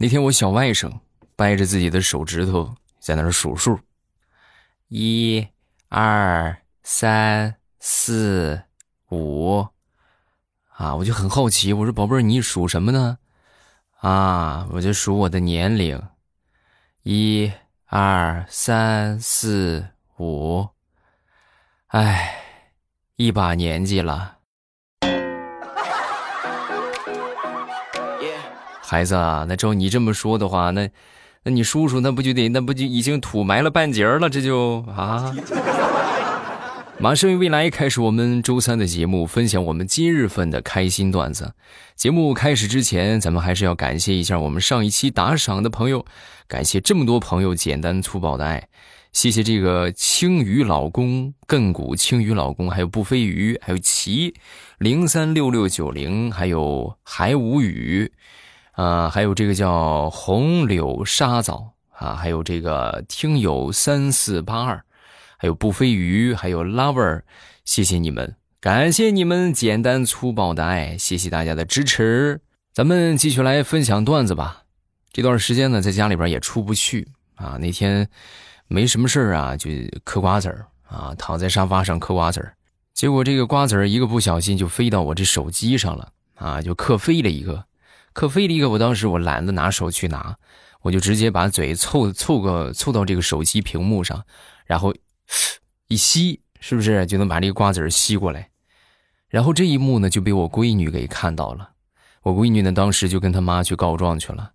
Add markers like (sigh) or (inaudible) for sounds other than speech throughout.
那天我小外甥掰着自己的手指头在那儿数数，一、二、三、四、五，啊，我就很好奇，我说宝贝儿，你数什么呢？啊，我就数我的年龄，一、二、三、四、五，哎，一把年纪了。孩子啊，那照你这么说的话，那，那你叔叔那不就得那不就已经土埋了半截了？这就啊，马上与未来开始我们周三的节目，分享我们今日份的开心段子。节目开始之前，咱们还是要感谢一下我们上一期打赏的朋友，感谢这么多朋友简单粗暴的爱，谢谢这个青鱼老公、亘古青鱼老公，还有不飞鱼，还有齐零三六六九零，还有还无语。啊，还有这个叫红柳沙枣啊，还有这个听友三四八二，还有不飞鱼，还有 lover，谢谢你们，感谢你们简单粗暴的爱，谢谢大家的支持。咱们继续来分享段子吧。这段时间呢，在家里边也出不去啊。那天没什么事啊，就嗑瓜子儿啊，躺在沙发上嗑瓜子儿，结果这个瓜子儿一个不小心就飞到我这手机上了啊，就嗑飞了一个。可飞了一个，我当时我懒得拿手去拿，我就直接把嘴凑凑个凑到这个手机屏幕上，然后一吸，是不是就能把这个瓜子吸过来？然后这一幕呢就被我闺女给看到了，我闺女呢当时就跟她妈去告状去了。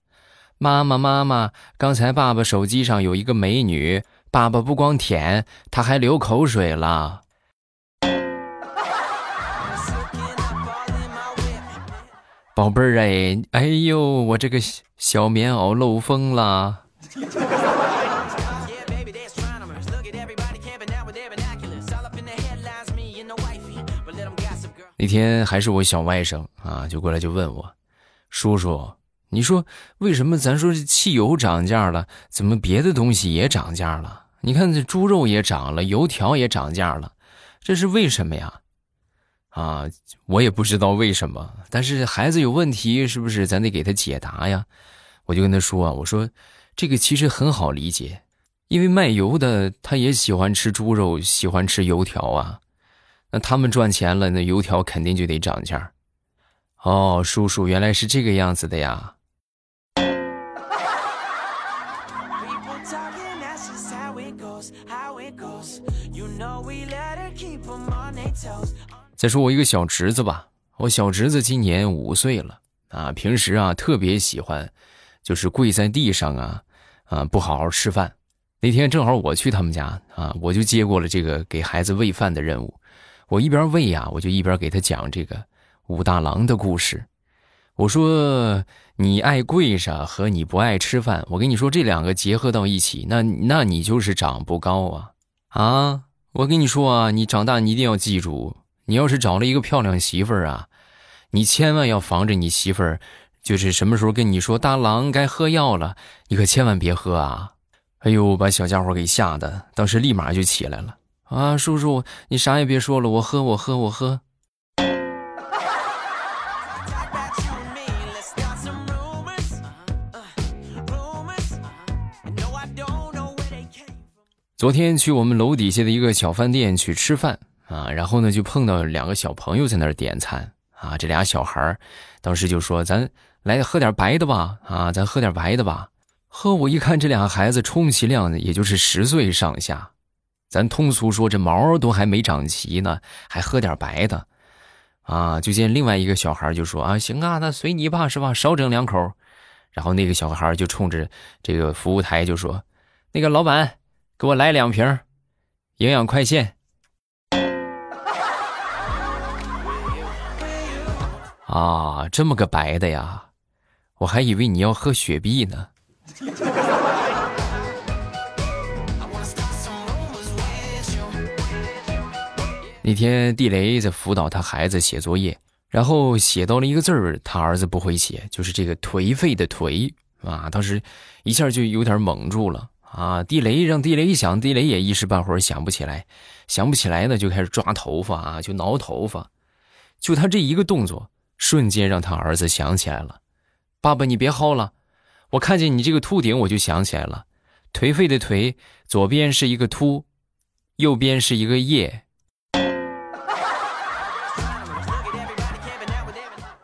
妈妈妈妈，刚才爸爸手机上有一个美女，爸爸不光舔，他还流口水了。宝贝儿哎，哎呦，我这个小棉袄漏风了。那天还是我小外甥啊，就过来就问我，叔叔，你说为什么咱说这汽油涨价了，怎么别的东西也涨价了？你看这猪肉也涨了，油条也涨价了，这是为什么呀？啊，我也不知道为什么，但是孩子有问题，是不是咱得给他解答呀？我就跟他说啊，我说这个其实很好理解，因为卖油的他也喜欢吃猪肉，喜欢吃油条啊，那他们赚钱了，那油条肯定就得涨价。哦，叔叔原来是这个样子的呀。再说我一个小侄子吧，我小侄子今年五岁了啊，平时啊特别喜欢，就是跪在地上啊，啊不好好吃饭。那天正好我去他们家啊，我就接过了这个给孩子喂饭的任务。我一边喂呀，我就一边给他讲这个武大郎的故事。我说你爱跪着和你不爱吃饭，我跟你说这两个结合到一起，那那你就是长不高啊啊！我跟你说啊，你长大你一定要记住。你要是找了一个漂亮媳妇儿啊，你千万要防着你媳妇儿，就是什么时候跟你说大郎该喝药了，你可千万别喝啊！哎呦，把小家伙给吓得，当时立马就起来了啊！叔叔，你啥也别说了，我喝，我喝，我喝。昨天去我们楼底下的一个小饭店去吃饭。啊，然后呢，就碰到两个小朋友在那儿点餐啊。这俩小孩当时就说：“咱来喝点白的吧，啊，咱喝点白的吧。”呵，我一看这俩孩子充其量也就是十岁上下，咱通俗说这毛都还没长齐呢，还喝点白的，啊。就见另外一个小孩就说：“啊，行啊，那随你吧，是吧？少整两口。”然后那个小孩就冲着这个服务台就说：“那个老板，给我来两瓶营养快线。”啊，这么个白的呀，我还以为你要喝雪碧呢。(laughs) 那天地雷在辅导他孩子写作业，然后写到了一个字儿，他儿子不会写，就是这个颓废的颓啊，当时一下就有点懵住了啊。地雷让地雷一想，地雷也一时半会儿想不起来，想不起来呢，就开始抓头发啊，就挠头发，就他这一个动作。瞬间让他儿子想起来了，爸爸，你别薅了，我看见你这个秃顶，我就想起来了，颓废的颓，左边是一个秃，右边是一个叶。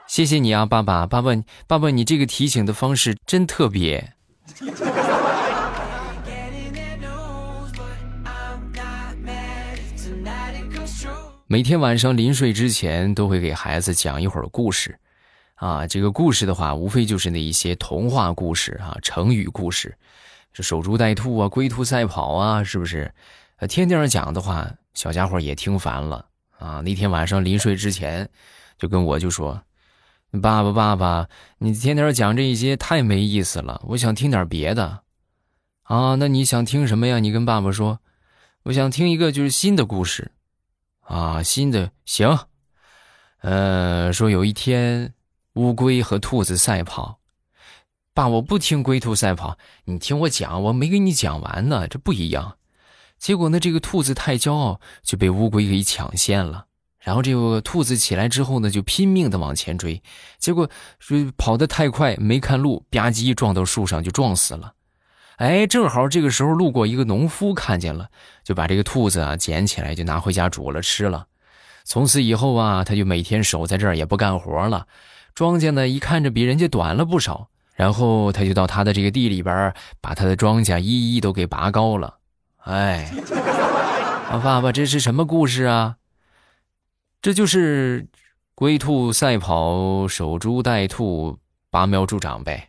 谢谢你啊，爸爸，爸爸，爸爸，你这个提醒的方式真特别。每天晚上临睡之前，都会给孩子讲一会儿故事，啊，这个故事的话，无非就是那一些童话故事啊，成语故事，这守株待兔啊，龟兔赛跑啊，是不是？呃，天天讲的话，小家伙也听烦了啊。那天晚上临睡之前，就跟我就说：“爸爸，爸爸，你天天讲这些太没意思了，我想听点别的。”啊，那你想听什么呀？你跟爸爸说，我想听一个就是新的故事。啊，新的行，呃，说有一天，乌龟和兔子赛跑，爸，我不听龟兔赛跑，你听我讲，我没给你讲完呢，这不一样。结果呢，这个兔子太骄傲，就被乌龟给抢先了。然后这个兔子起来之后呢，就拼命的往前追，结果是跑得太快，没看路，吧唧撞到树上就撞死了。哎，正好这个时候路过一个农夫，看见了，就把这个兔子啊捡起来，就拿回家煮了吃了。从此以后啊，他就每天守在这儿，也不干活了。庄稼呢，一看着比人家短了不少。然后他就到他的这个地里边，把他的庄稼一一都给拔高了。哎，啊，爸爸，这是什么故事啊？这就是龟兔赛跑，守株待兔，拔苗助长呗。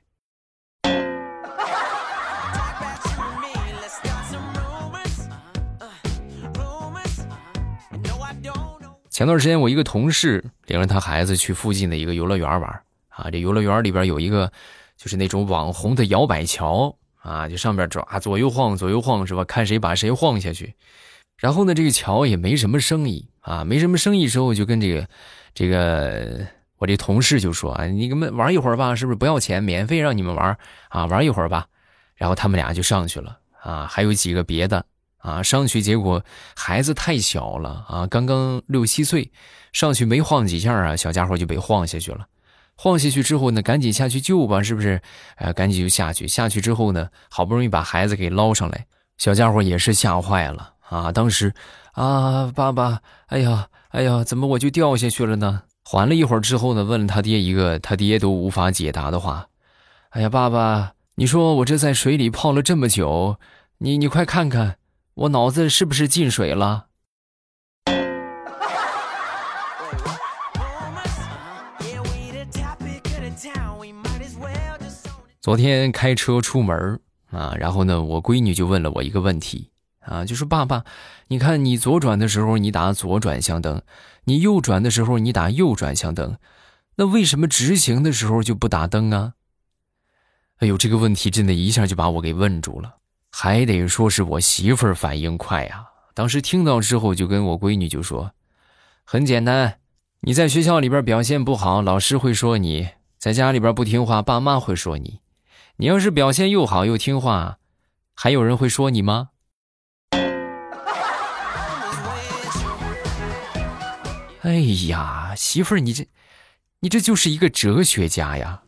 前段时间，我一个同事领着他孩子去附近的一个游乐园玩啊。这游乐园里边有一个，就是那种网红的摇摆桥啊，就上边抓左右晃，左右晃是吧？看谁把谁晃下去。然后呢，这个桥也没什么生意啊，没什么生意之后，就跟这个这个我这同事就说啊，你们玩一会儿吧，是不是不要钱，免费让你们玩啊？玩一会儿吧。然后他们俩就上去了啊，还有几个别的。啊，上去结果孩子太小了啊，刚刚六七岁，上去没晃几下啊，小家伙就被晃下去了。晃下去之后呢，赶紧下去救吧，是不是？呃，赶紧就下去。下去之后呢，好不容易把孩子给捞上来，小家伙也是吓坏了啊。当时，啊，爸爸，哎呀，哎呀，怎么我就掉下去了呢？缓了一会儿之后呢，问了他爹一个他爹都无法解答的话：“哎呀，爸爸，你说我这在水里泡了这么久，你你快看看。”我脑子是不是进水了？昨天开车出门啊，然后呢，我闺女就问了我一个问题啊，就说：“爸爸，你看你左转的时候你打左转向灯，你右转的时候你打右转向灯，那为什么直行的时候就不打灯啊？”哎呦，这个问题真的一下就把我给问住了。还得说是我媳妇儿反应快呀！当时听到之后，就跟我闺女就说：“很简单，你在学校里边表现不好，老师会说你；在家里边不听话，爸妈会说你。你要是表现又好又听话，还有人会说你吗？” (laughs) 哎呀，媳妇儿，你这，你这就是一个哲学家呀！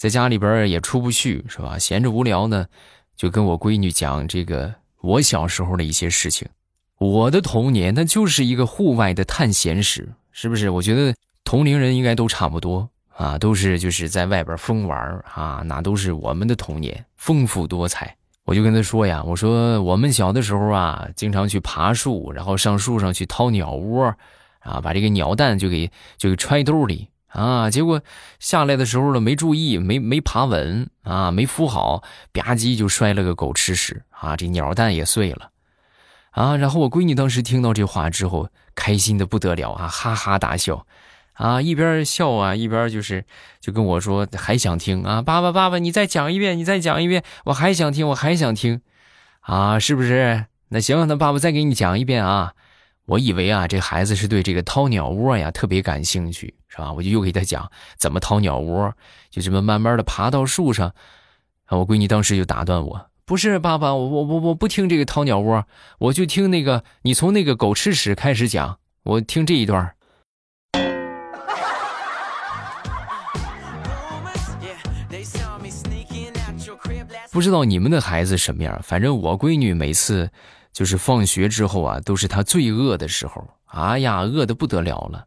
在家里边也出不去，是吧？闲着无聊呢，就跟我闺女讲这个我小时候的一些事情。我的童年那就是一个户外的探险史，是不是？我觉得同龄人应该都差不多啊，都是就是在外边疯玩啊，那都是我们的童年，丰富多彩。我就跟他说呀，我说我们小的时候啊，经常去爬树，然后上树上去掏鸟窝，啊，把这个鸟蛋就给就给揣兜里。啊！结果下来的时候呢，没注意，没没爬稳啊，没扶好，吧唧就摔了个狗吃屎啊！这鸟蛋也碎了啊！然后我闺女当时听到这话之后，开心的不得了啊，哈哈大笑啊，一边笑啊，一边就是就跟我说还想听啊，爸爸爸爸，你再讲一遍，你再讲一遍，我还想听，我还想听啊，是不是？那行，那爸爸再给你讲一遍啊。我以为啊，这孩子是对这个掏鸟窝呀特别感兴趣，是吧？我就又给他讲怎么掏鸟窝，就这么慢慢的爬到树上。啊！我闺女当时就打断我：“不是爸爸，我我我我不听这个掏鸟窝，我就听那个你从那个狗吃屎开始讲，我听这一段。”不知道你们的孩子什么样，反正我闺女每次。就是放学之后啊，都是他最饿的时候。哎呀，饿得不得了了。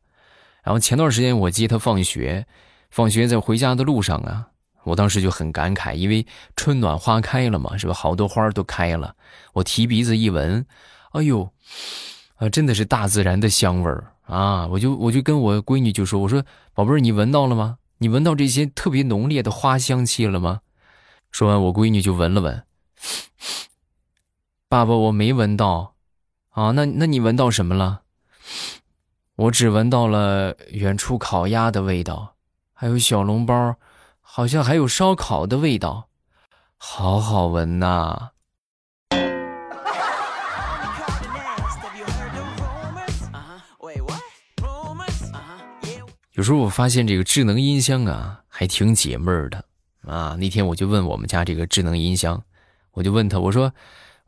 然后前段时间我接他放学，放学在回家的路上啊，我当时就很感慨，因为春暖花开了嘛，是吧？好多花都开了。我提鼻子一闻，哎呦，啊，真的是大自然的香味儿啊！我就我就跟我闺女就说：“我说宝贝儿，你闻到了吗？你闻到这些特别浓烈的花香气了吗？”说完，我闺女就闻了闻，爸爸，我没闻到，啊，那那你闻到什么了？我只闻到了远处烤鸭的味道，还有小笼包，好像还有烧烤的味道，好好闻呐。有时候我发现这个智能音箱啊，还挺解闷的。啊，那天我就问我们家这个智能音箱，我就问他，我说，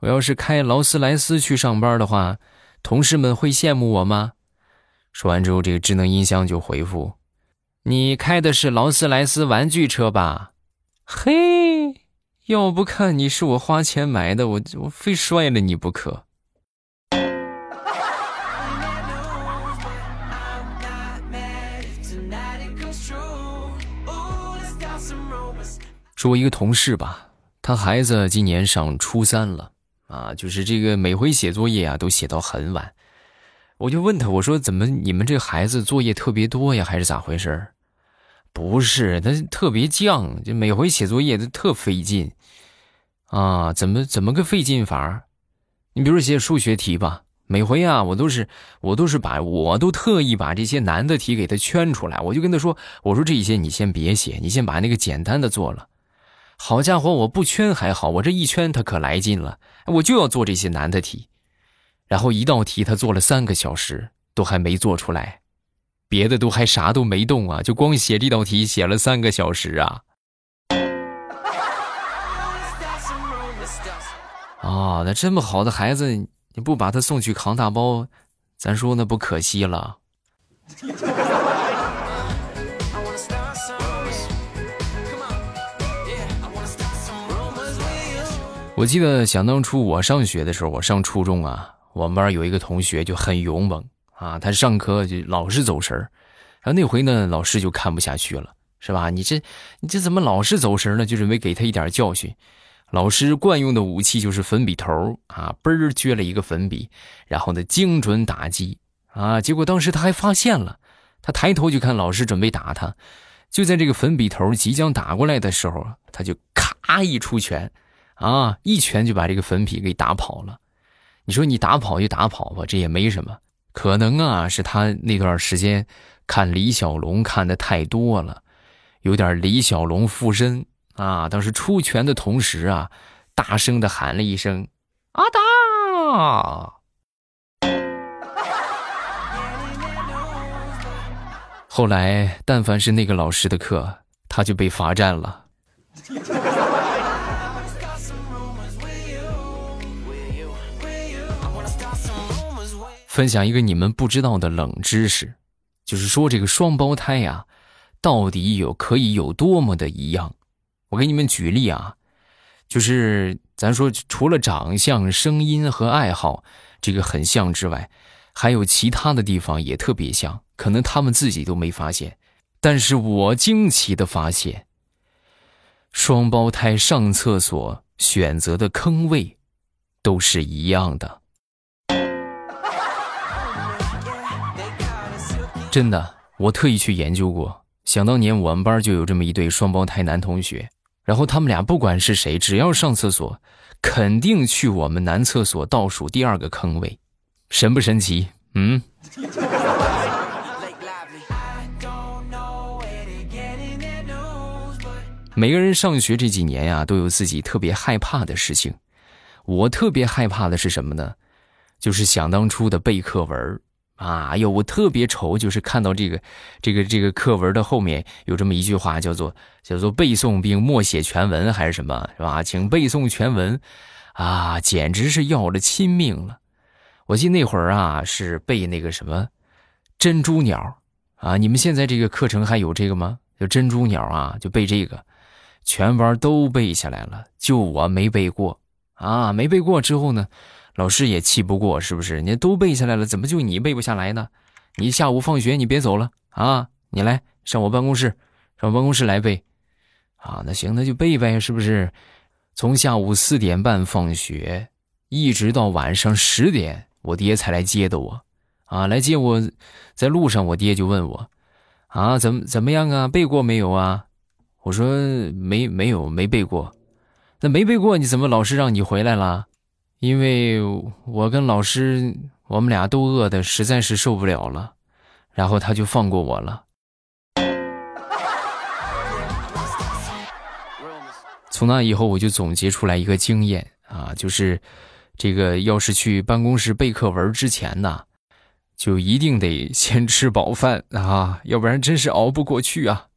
我要是开劳斯莱斯去上班的话，同事们会羡慕我吗？说完之后，这个智能音箱就回复：“你开的是劳斯莱斯玩具车吧？嘿，要不看你是我花钱买的，我我非摔了你不可。”说我一个同事吧，他孩子今年上初三了，啊，就是这个每回写作业啊都写到很晚，我就问他，我说怎么你们这孩子作业特别多呀，还是咋回事不是，他特别犟，就每回写作业都特费劲，啊，怎么怎么个费劲法你比如写数学题吧，每回啊我都是我都是把我都特意把这些难的题给他圈出来，我就跟他说，我说这一些你先别写，你先把那个简单的做了。好家伙，我不圈还好，我这一圈他可来劲了，我就要做这些难的题，然后一道题他做了三个小时都还没做出来，别的都还啥都没动啊，就光写这道题写了三个小时啊！啊，那这么好的孩子，你不把他送去扛大包，咱说那不可惜了。我记得想当初我上学的时候，我上初中啊，我们班有一个同学就很勇猛啊，他上课就老是走神儿，然后那回呢，老师就看不下去了，是吧？你这你这怎么老是走神呢？就准备给他一点教训。老师惯用的武器就是粉笔头啊，嘣儿撅了一个粉笔，然后呢精准打击啊。结果当时他还发现了，他抬头就看老师准备打他，就在这个粉笔头即将打过来的时候，他就咔一出拳。啊！一拳就把这个粉笔给打跑了。你说你打跑就打跑吧，这也没什么。可能啊，是他那段时间看李小龙看的太多了，有点李小龙附身啊。当时出拳的同时啊，大声的喊了一声“阿达”。后来，但凡是那个老师的课，他就被罚站了。分享一个你们不知道的冷知识，就是说这个双胞胎呀，到底有可以有多么的一样？我给你们举例啊，就是咱说除了长相、声音和爱好这个很像之外，还有其他的地方也特别像，可能他们自己都没发现。但是我惊奇的发现，双胞胎上厕所选择的坑位都是一样的。真的，我特意去研究过。想当年我们班就有这么一对双胞胎男同学，然后他们俩不管是谁，只要上厕所，肯定去我们男厕所倒数第二个坑位，神不神奇？嗯。每个人上学这几年呀，都有自己特别害怕的事情。我特别害怕的是什么呢？就是想当初的背课文啊，哟，我特别愁，就是看到这个，这个，这个课文的后面有这么一句话，叫做叫做背诵并默写全文还是什么，是吧？请背诵全文，啊，简直是要了亲命了。我记得那会儿啊，是背那个什么珍珠鸟啊，你们现在这个课程还有这个吗？就珍珠鸟啊，就背这个，全班都背下来了，就我没背过啊！没背过之后呢，老师也气不过，是不是？你都背下来了，怎么就你背不下来呢？你下午放学你别走了啊！你来上我办公室，上我办公室来背。啊，那行，那就背呗，是不是？从下午四点半放学，一直到晚上十点，我爹才来接的我。啊，来接我，在路上，我爹就问我：“啊，怎么怎么样啊？背过没有啊？”我说：“没，没有，没背过。”那没背过，你怎么老师让你回来了？因为我跟老师，我们俩都饿的实在是受不了了，然后他就放过我了。从那以后，我就总结出来一个经验啊，就是这个要是去办公室背课文之前呢，就一定得先吃饱饭啊，要不然真是熬不过去啊。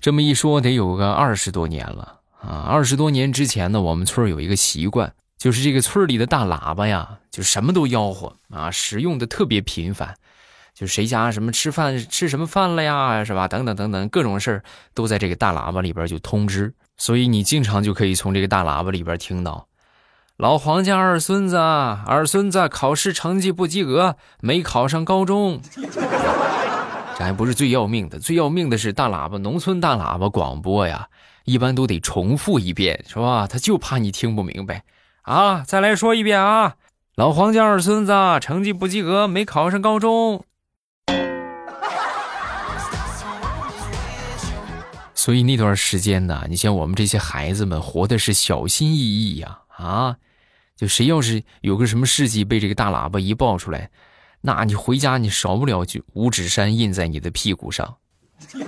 这么一说，得有个二十多年了啊！二十多年之前呢，我们村有一个习惯。就是这个村里的大喇叭呀，就什么都吆喝啊，使用的特别频繁。就谁家什么吃饭吃什么饭了呀，是吧？等等等等，各种事儿都在这个大喇叭里边就通知。所以你经常就可以从这个大喇叭里边听到：“老黄家二孙子，二孙子考试成绩不及格，没考上高中。”这还不是最要命的，最要命的是大喇叭，农村大喇叭广播呀，一般都得重复一遍，是吧？他就怕你听不明白。啊！再来说一遍啊！老黄家二孙子成绩不及格，没考上高中。所以那段时间呢，你像我们这些孩子们活的是小心翼翼呀！啊，就谁要是有个什么事迹被这个大喇叭一爆出来，那你回家你少不了就五指山印在你的屁股上。(laughs)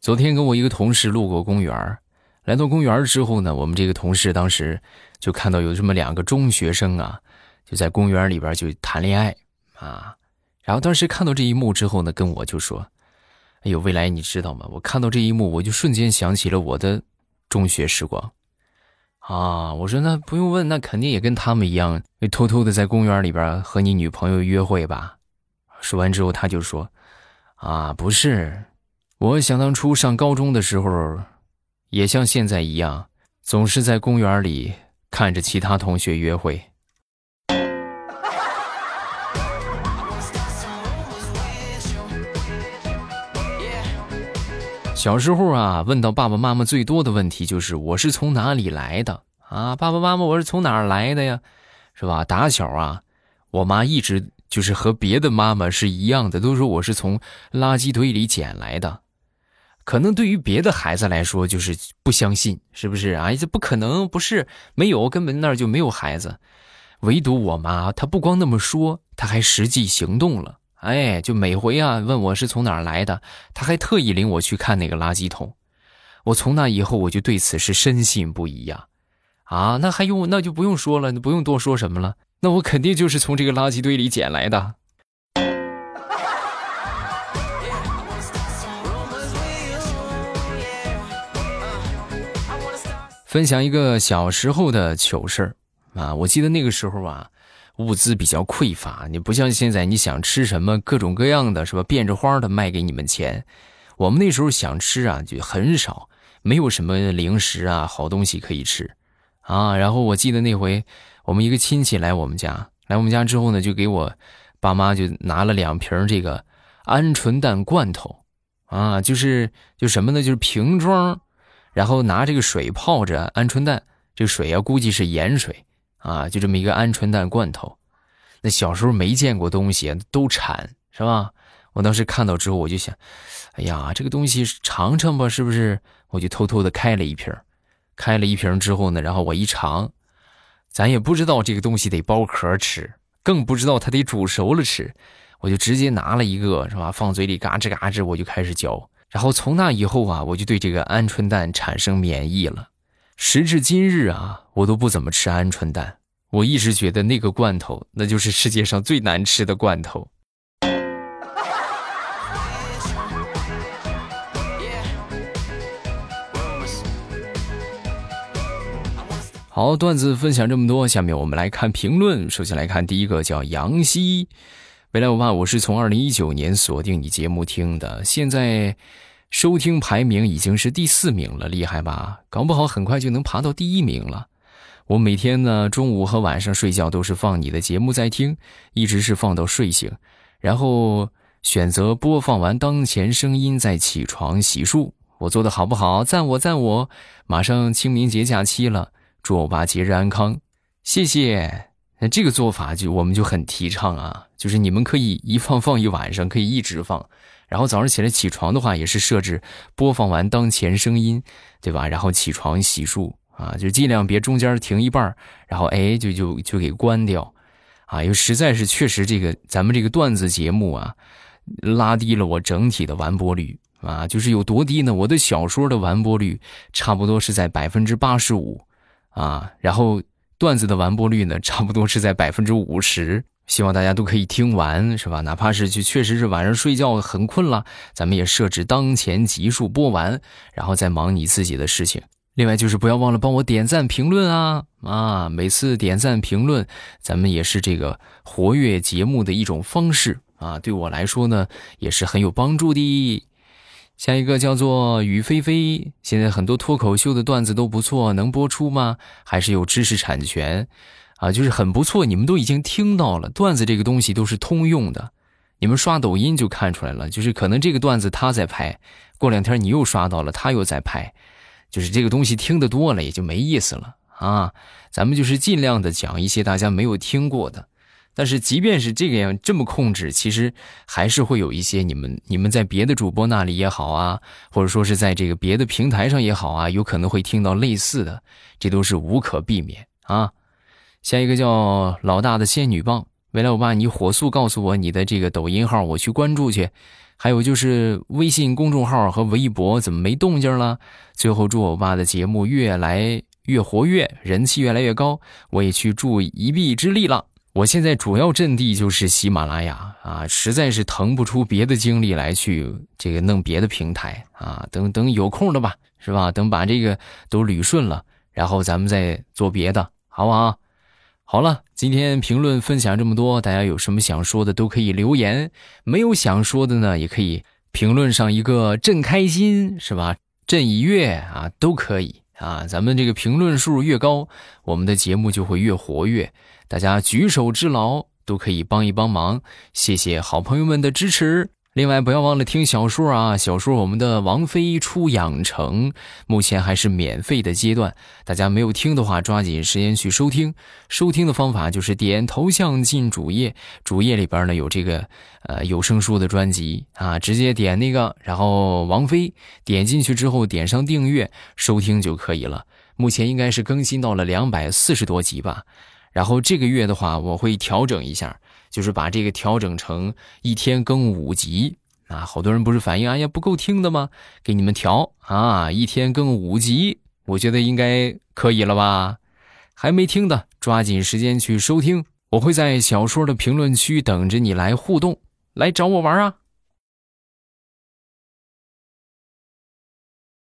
昨天跟我一个同事路过公园来到公园之后呢，我们这个同事当时就看到有这么两个中学生啊，就在公园里边就谈恋爱啊。然后当时看到这一幕之后呢，跟我就说：“哎呦，未来你知道吗？我看到这一幕，我就瞬间想起了我的中学时光啊。”我说：“那不用问，那肯定也跟他们一样，偷偷的在公园里边和你女朋友约会吧？”说完之后，他就说：“啊，不是。”我想当初上高中的时候，也像现在一样，总是在公园里看着其他同学约会。小时候啊，问到爸爸妈妈最多的问题就是我是从哪里来的啊？爸爸妈妈，我是从哪儿来的呀？是吧？打小啊，我妈一直就是和别的妈妈是一样的，都说我是从垃圾堆里捡来的。可能对于别的孩子来说，就是不相信，是不是啊？这不可能，不是没有，根本那就没有孩子。唯独我妈，她不光那么说，她还实际行动了。哎，就每回啊问我是从哪儿来的，他还特意领我去看那个垃圾桶。我从那以后，我就对此是深信不疑呀。啊，那还用那就不用说了，不用多说什么了。那我肯定就是从这个垃圾堆里捡来的。分享一个小时候的糗事儿啊！我记得那个时候啊，物资比较匮乏，你不像现在，你想吃什么，各种各样的是吧？变着花的卖给你们钱。我们那时候想吃啊，就很少，没有什么零食啊，好东西可以吃啊。然后我记得那回，我们一个亲戚来我们家，来我们家之后呢，就给我爸妈就拿了两瓶这个鹌鹑蛋罐头啊，就是就什么呢？就是瓶装。然后拿这个水泡着鹌鹑蛋，这水啊估计是盐水啊，就这么一个鹌鹑蛋罐头。那小时候没见过东西，都馋是吧？我当时看到之后，我就想，哎呀，这个东西尝尝吧，是不是？我就偷偷的开了一瓶，开了一瓶之后呢，然后我一尝，咱也不知道这个东西得剥壳吃，更不知道它得煮熟了吃，我就直接拿了一个，是吧？放嘴里嘎吱嘎吱，我就开始嚼。然后从那以后啊，我就对这个鹌鹑蛋产生免疫了。时至今日啊，我都不怎么吃鹌鹑蛋。我一直觉得那个罐头，那就是世界上最难吃的罐头。好，段子分享这么多，下面我们来看评论。首先来看第一个，叫杨希。未来我爸，我是从二零一九年锁定你节目听的，现在收听排名已经是第四名了，厉害吧？搞不好很快就能爬到第一名了。我每天呢，中午和晚上睡觉都是放你的节目在听，一直是放到睡醒，然后选择播放完当前声音再起床洗漱。我做的好不好？赞我赞我！马上清明节假期了。祝我爸节日安康，谢谢。那这个做法就我们就很提倡啊，就是你们可以一放放一晚上，可以一直放。然后早上起来起床的话，也是设置播放完当前声音，对吧？然后起床洗漱啊，就尽量别中间停一半然后哎就就就给关掉，啊，因为实在是确实这个咱们这个段子节目啊，拉低了我整体的完播率啊，就是有多低呢？我的小说的完播率差不多是在百分之八十五。啊，然后段子的完播率呢，差不多是在百分之五十。希望大家都可以听完，是吧？哪怕是就确实是晚上睡觉很困了，咱们也设置当前集数播完，然后再忙你自己的事情。另外就是不要忘了帮我点赞评论啊啊！每次点赞评论，咱们也是这个活跃节目的一种方式啊。对我来说呢，也是很有帮助的。下一个叫做雨霏霏，现在很多脱口秀的段子都不错，能播出吗？还是有知识产权？啊，就是很不错，你们都已经听到了。段子这个东西都是通用的，你们刷抖音就看出来了，就是可能这个段子他在拍，过两天你又刷到了，他又在拍，就是这个东西听得多了也就没意思了啊。咱们就是尽量的讲一些大家没有听过的。但是即便是这个样这么控制，其实还是会有一些你们你们在别的主播那里也好啊，或者说是在这个别的平台上也好啊，有可能会听到类似的，这都是无可避免啊。下一个叫老大的仙女棒，未来我爸你火速告诉我你的这个抖音号，我去关注去。还有就是微信公众号和微博怎么没动静了？最后祝我爸的节目越来越活跃，人气越来越高，我也去助一臂之力了。我现在主要阵地就是喜马拉雅啊，实在是腾不出别的精力来去这个弄别的平台啊。等等有空的吧，是吧？等把这个都捋顺了，然后咱们再做别的，好不好？好了，今天评论分享这么多，大家有什么想说的都可以留言，没有想说的呢，也可以评论上一个朕开心，是吧？朕已阅啊，都可以啊。咱们这个评论数越高，我们的节目就会越活跃。大家举手之劳都可以帮一帮忙，谢谢好朋友们的支持。另外，不要忘了听小说啊！小说我们的王妃出养成，目前还是免费的阶段。大家没有听的话，抓紧时间去收听。收听的方法就是点头像进主页，主页里边呢有这个呃有声书的专辑啊，直接点那个，然后王菲点进去之后点上订阅收听就可以了。目前应该是更新到了两百四十多集吧。然后这个月的话，我会调整一下，就是把这个调整成一天更五集啊。好多人不是反映，哎呀不够听的吗？给你们调啊，一天更五集，我觉得应该可以了吧？还没听的，抓紧时间去收听。我会在小说的评论区等着你来互动，来找我玩啊。